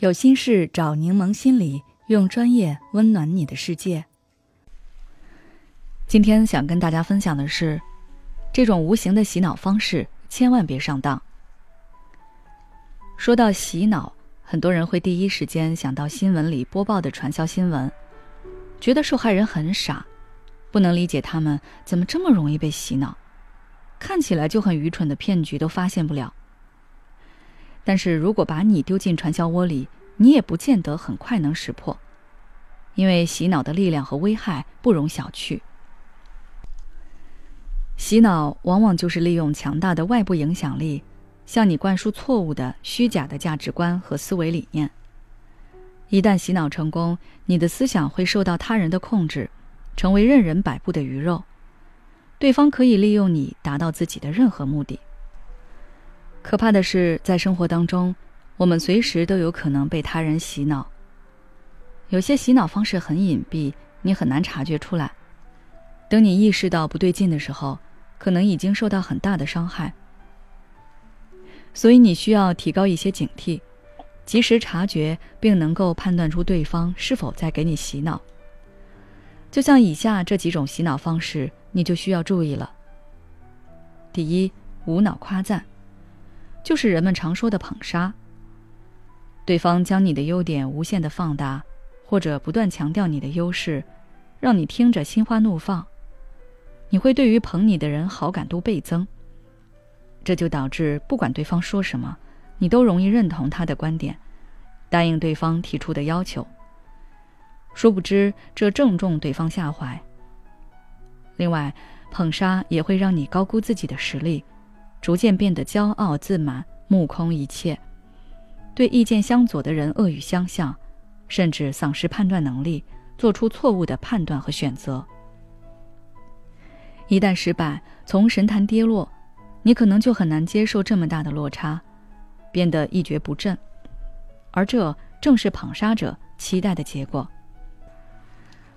有心事找柠檬心理，用专业温暖你的世界。今天想跟大家分享的是，这种无形的洗脑方式，千万别上当。说到洗脑，很多人会第一时间想到新闻里播报的传销新闻，觉得受害人很傻，不能理解他们怎么这么容易被洗脑，看起来就很愚蠢的骗局都发现不了。但是如果把你丢进传销窝里，你也不见得很快能识破，因为洗脑的力量和危害不容小觑。洗脑往往就是利用强大的外部影响力，向你灌输错误的、虚假的价值观和思维理念。一旦洗脑成功，你的思想会受到他人的控制，成为任人摆布的鱼肉，对方可以利用你达到自己的任何目的。可怕的是，在生活当中，我们随时都有可能被他人洗脑。有些洗脑方式很隐蔽，你很难察觉出来。等你意识到不对劲的时候，可能已经受到很大的伤害。所以你需要提高一些警惕，及时察觉并能够判断出对方是否在给你洗脑。就像以下这几种洗脑方式，你就需要注意了。第一，无脑夸赞。就是人们常说的捧杀。对方将你的优点无限的放大，或者不断强调你的优势，让你听着心花怒放。你会对于捧你的人好感度倍增。这就导致不管对方说什么，你都容易认同他的观点，答应对方提出的要求。殊不知，这正中对方下怀。另外，捧杀也会让你高估自己的实力。逐渐变得骄傲自满，目空一切，对意见相左的人恶语相向，甚至丧失判断能力，做出错误的判断和选择。一旦失败，从神坛跌落，你可能就很难接受这么大的落差，变得一蹶不振，而这正是捧杀者期待的结果。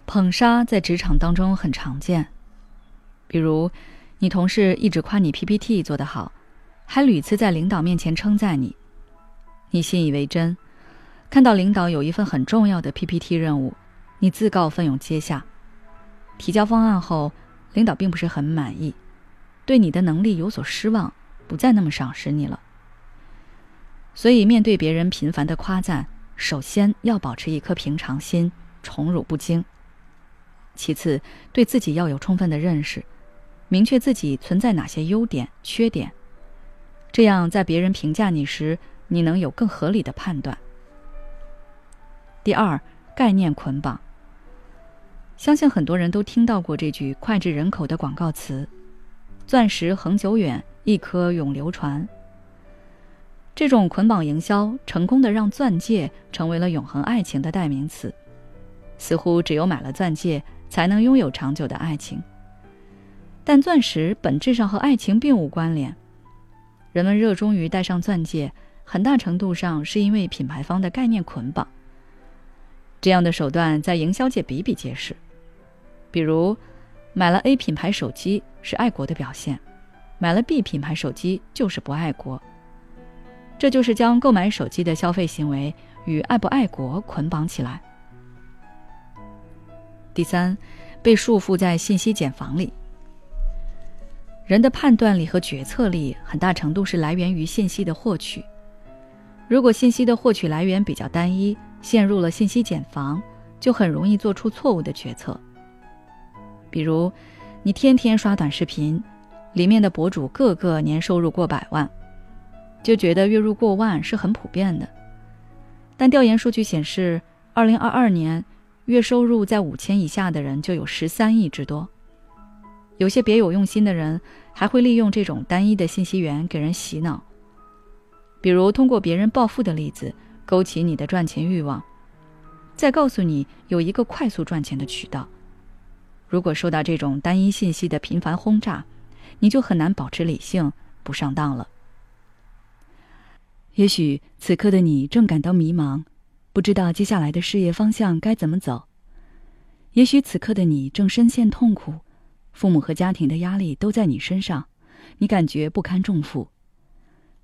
捧杀在职场当中很常见，比如。你同事一直夸你 PPT 做得好，还屡次在领导面前称赞你，你信以为真。看到领导有一份很重要的 PPT 任务，你自告奋勇接下。提交方案后，领导并不是很满意，对你的能力有所失望，不再那么赏识你了。所以，面对别人频繁的夸赞，首先要保持一颗平常心，宠辱不惊。其次，对自己要有充分的认识。明确自己存在哪些优点、缺点，这样在别人评价你时，你能有更合理的判断。第二，概念捆绑。相信很多人都听到过这句脍炙人口的广告词：“钻石恒久远，一颗永流传。”这种捆绑营销，成功的让钻戒成为了永恒爱情的代名词，似乎只有买了钻戒，才能拥有长久的爱情。但钻石本质上和爱情并无关联，人们热衷于戴上钻戒，很大程度上是因为品牌方的概念捆绑。这样的手段在营销界比比皆是，比如，买了 A 品牌手机是爱国的表现，买了 B 品牌手机就是不爱国。这就是将购买手机的消费行为与爱不爱国捆绑起来。第三，被束缚在信息茧房里。人的判断力和决策力很大程度是来源于信息的获取。如果信息的获取来源比较单一，陷入了信息茧房，就很容易做出错误的决策。比如，你天天刷短视频，里面的博主个个年收入过百万，就觉得月入过万是很普遍的。但调研数据显示，二零二二年月收入在五千以下的人就有十三亿之多。有些别有用心的人还会利用这种单一的信息源给人洗脑，比如通过别人暴富的例子勾起你的赚钱欲望，再告诉你有一个快速赚钱的渠道。如果受到这种单一信息的频繁轰炸，你就很难保持理性，不上当了。也许此刻的你正感到迷茫，不知道接下来的事业方向该怎么走；也许此刻的你正深陷痛苦。父母和家庭的压力都在你身上，你感觉不堪重负，